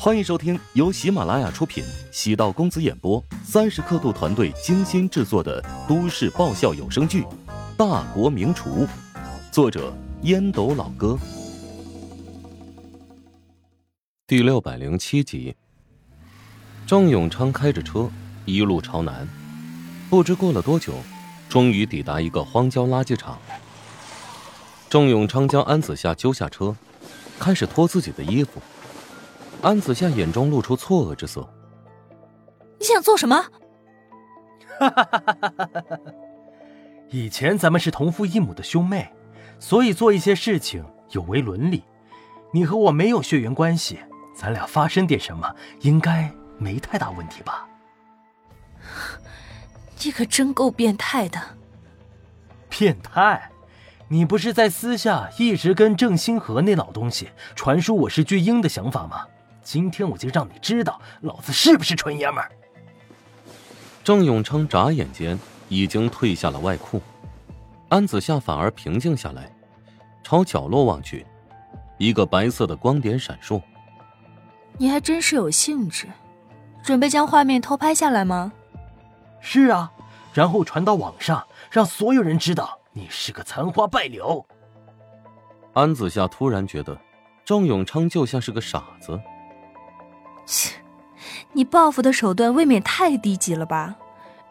欢迎收听由喜马拉雅出品、喜道公子演播、三十刻度团队精心制作的都市爆笑有声剧《大国名厨》，作者烟斗老哥，第六百零七集。郑永昌开着车一路朝南，不知过了多久，终于抵达一个荒郊垃圾场。郑永昌将安子夏揪下车，开始脱自己的衣服。安子夏眼中露出错愕之色。你想做什么？哈哈哈哈哈哈！以前咱们是同父异母的兄妹，所以做一些事情有违伦理。你和我没有血缘关系，咱俩发生点什么，应该没太大问题吧？你可真够变态的！变态？你不是在私下一直跟郑星河那老东西传输我是巨婴的想法吗？今天我就让你知道，老子是不是纯爷们儿！郑永昌眨眼间已经褪下了外裤，安子夏反而平静下来，朝角落望去，一个白色的光点闪烁。你还真是有兴致，准备将画面偷拍下来吗？是啊，然后传到网上，让所有人知道你是个残花败柳。安子夏突然觉得，郑永昌就像是个傻子。切，你报复的手段未免太低级了吧？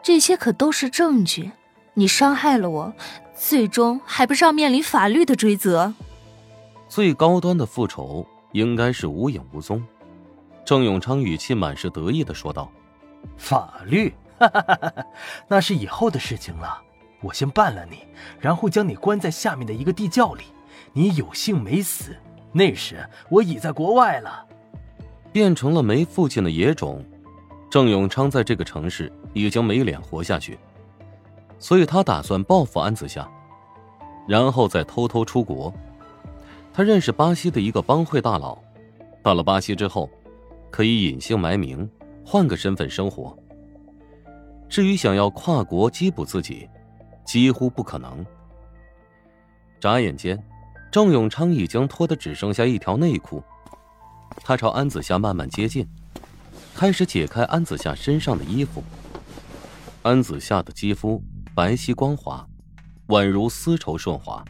这些可都是证据，你伤害了我，最终还不是要面临法律的追责？最高端的复仇应该是无影无踪。郑永昌语气满是得意的说道：“法律，那是以后的事情了。我先办了你，然后将你关在下面的一个地窖里。你有幸没死，那时我已在国外了。”变成了没父亲的野种，郑永昌在这个城市已经没脸活下去，所以他打算报复安子夏，然后再偷偷出国。他认识巴西的一个帮会大佬，到了巴西之后，可以隐姓埋名，换个身份生活。至于想要跨国缉捕自己，几乎不可能。眨眼间，郑永昌已经脱得只剩下一条内裤。他朝安子夏慢慢接近，开始解开安子夏身上的衣服。安子夏的肌肤白皙光滑，宛如丝绸顺滑。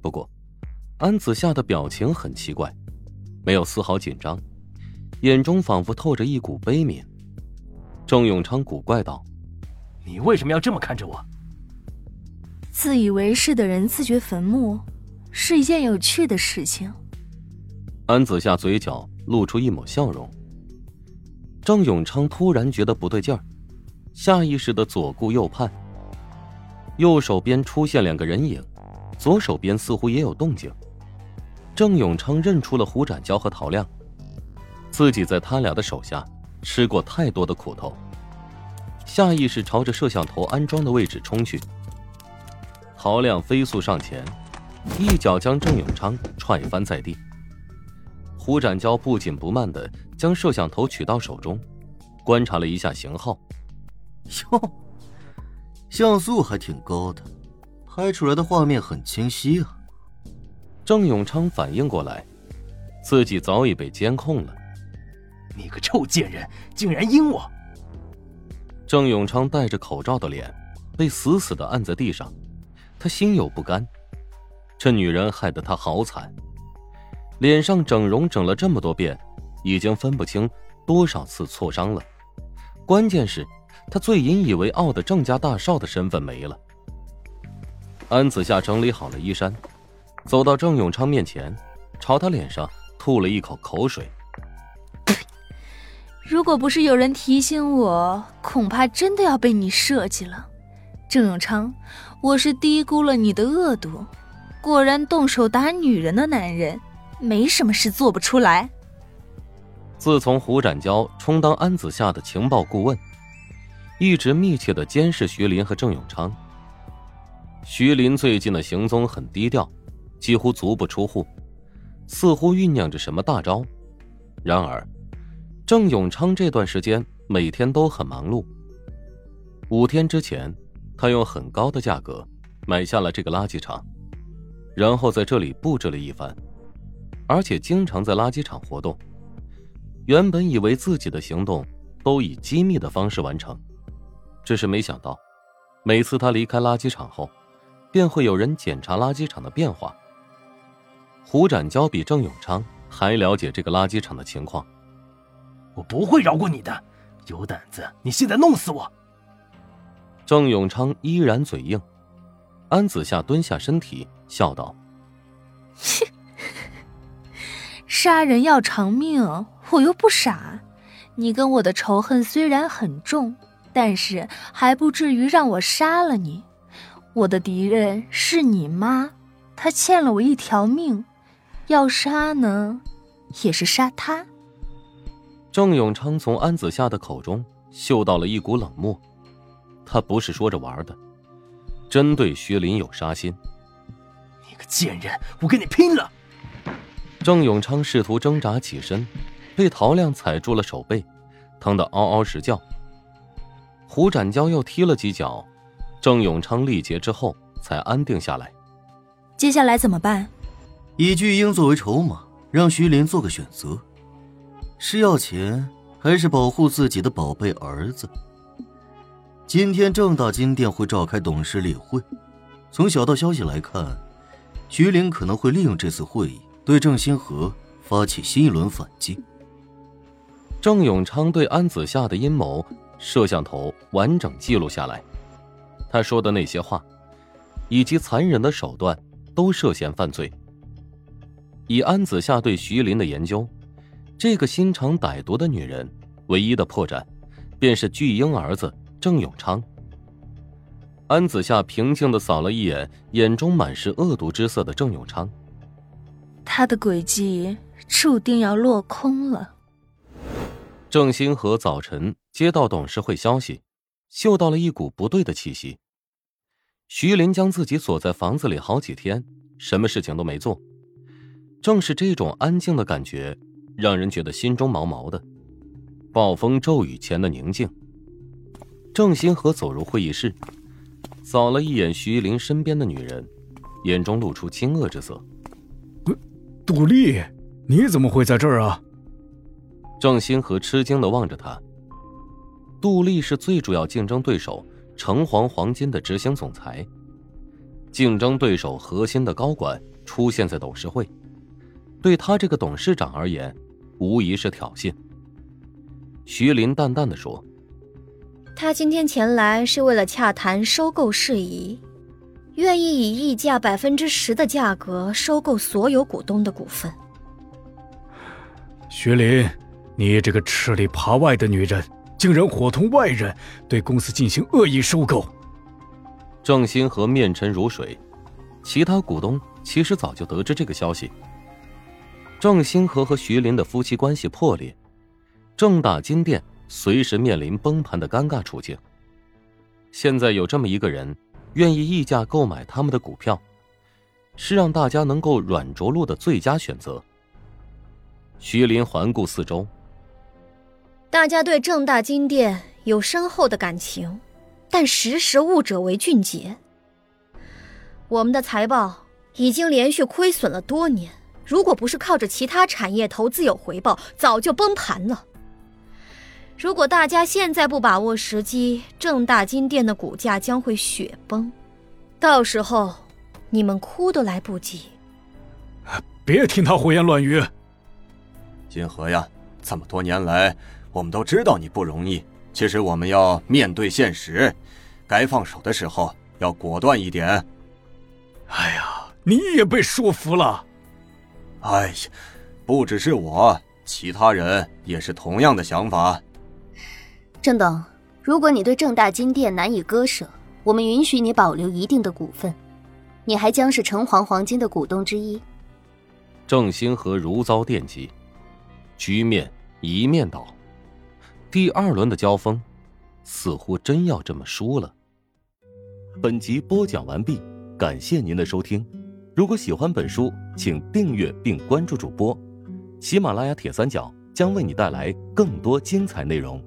不过，安子夏的表情很奇怪，没有丝毫紧张，眼中仿佛透着一股悲悯。郑永昌古怪道：“你为什么要这么看着我？”自以为是的人自掘坟墓，是一件有趣的事情。安子夏嘴角露出一抹笑容。郑永昌突然觉得不对劲儿，下意识的左顾右盼。右手边出现两个人影，左手边似乎也有动静。郑永昌认出了胡展娇和陶亮，自己在他俩的手下吃过太多的苦头，下意识朝着摄像头安装的位置冲去。陶亮飞速上前，一脚将郑永昌踹翻在地。胡展娇不紧不慢的将摄像头取到手中，观察了一下型号，哟，像素还挺高的，拍出来的画面很清晰啊。郑永昌反应过来，自己早已被监控了。你个臭贱人，竟然阴我！郑永昌戴着口罩的脸被死死的按在地上，他心有不甘，这女人害得他好惨。脸上整容整了这么多遍，已经分不清多少次挫伤了。关键是，他最引以为傲的郑家大少的身份没了。安子夏整理好了衣衫，走到郑永昌面前，朝他脸上吐了一口口水。如果不是有人提醒我，恐怕真的要被你设计了。郑永昌，我是低估了你的恶毒。果然，动手打女人的男人。没什么事做不出来。自从胡展娇充当安子夏的情报顾问，一直密切的监视徐林和郑永昌。徐林最近的行踪很低调，几乎足不出户，似乎酝酿着什么大招。然而，郑永昌这段时间每天都很忙碌。五天之前，他用很高的价格买下了这个垃圾场，然后在这里布置了一番。而且经常在垃圾场活动，原本以为自己的行动都以机密的方式完成，只是没想到，每次他离开垃圾场后，便会有人检查垃圾场的变化。胡展娇比郑永昌还了解这个垃圾场的情况。我不会饶过你的，有胆子你现在弄死我！郑永昌依然嘴硬。安子夏蹲下身体，笑道：“切。”杀人要偿命，我又不傻。你跟我的仇恨虽然很重，但是还不至于让我杀了你。我的敌人是你妈，她欠了我一条命，要杀呢，也是杀她。郑永昌从安子夏的口中嗅到了一股冷漠，他不是说着玩的，真对薛林有杀心。你个贱人，我跟你拼了！郑永昌试图挣扎起身，被陶亮踩住了手背，疼得嗷嗷直叫。胡展娇又踢了几脚，郑永昌力竭之后才安定下来。接下来怎么办？以巨婴作为筹码，让徐林做个选择：是要钱，还是保护自己的宝贝儿子？今天正大金店会召开董事例会，从小道消息来看，徐林可能会利用这次会议。对郑星河发起新一轮反击。郑永昌对安子夏的阴谋，摄像头完整记录下来。他说的那些话，以及残忍的手段，都涉嫌犯罪。以安子夏对徐林的研究，这个心肠歹毒的女人，唯一的破绽，便是巨婴儿子郑永昌。安子夏平静的扫了一眼眼中满是恶毒之色的郑永昌。他的诡计注定要落空了。郑星河早晨接到董事会消息，嗅到了一股不对的气息。徐林将自己锁在房子里好几天，什么事情都没做。正是这种安静的感觉，让人觉得心中毛毛的。暴风骤雨前的宁静。郑星河走入会议室，扫了一眼徐林身边的女人，眼中露出惊愕之色。杜丽，你怎么会在这儿啊？郑星河吃惊的望着他。杜丽是最主要竞争对手城隍黄金的执行总裁，竞争对手核心的高管出现在董事会，对他这个董事长而言，无疑是挑衅。徐林淡淡的说：“他今天前来是为了洽谈收购事宜。”愿意以溢价百分之十的价格收购所有股东的股份。徐林，你这个吃里扒外的女人，竟然伙同外人对公司进行恶意收购。郑新和面沉如水，其他股东其实早就得知这个消息。郑兴和和徐林的夫妻关系破裂，正大金店随时面临崩盘的尴尬处境。现在有这么一个人。愿意溢价购买他们的股票，是让大家能够软着陆的最佳选择。徐林环顾四周，大家对正大金店有深厚的感情，但识时务者为俊杰。我们的财报已经连续亏损了多年，如果不是靠着其他产业投资有回报，早就崩盘了。如果大家现在不把握时机，正大金店的股价将会雪崩，到时候你们哭都来不及。别听他胡言乱语。金河呀，这么多年来，我们都知道你不容易。其实我们要面对现实，该放手的时候要果断一点。哎呀，你也被说服了。哎呀，不只是我，其他人也是同样的想法。郑董，如果你对正大金店难以割舍，我们允许你保留一定的股份，你还将是城隍黄金的股东之一。郑兴和如遭电击，局面一面倒，第二轮的交锋，似乎真要这么输了。本集播讲完毕，感谢您的收听。如果喜欢本书，请订阅并关注主播，喜马拉雅铁三角将为你带来更多精彩内容。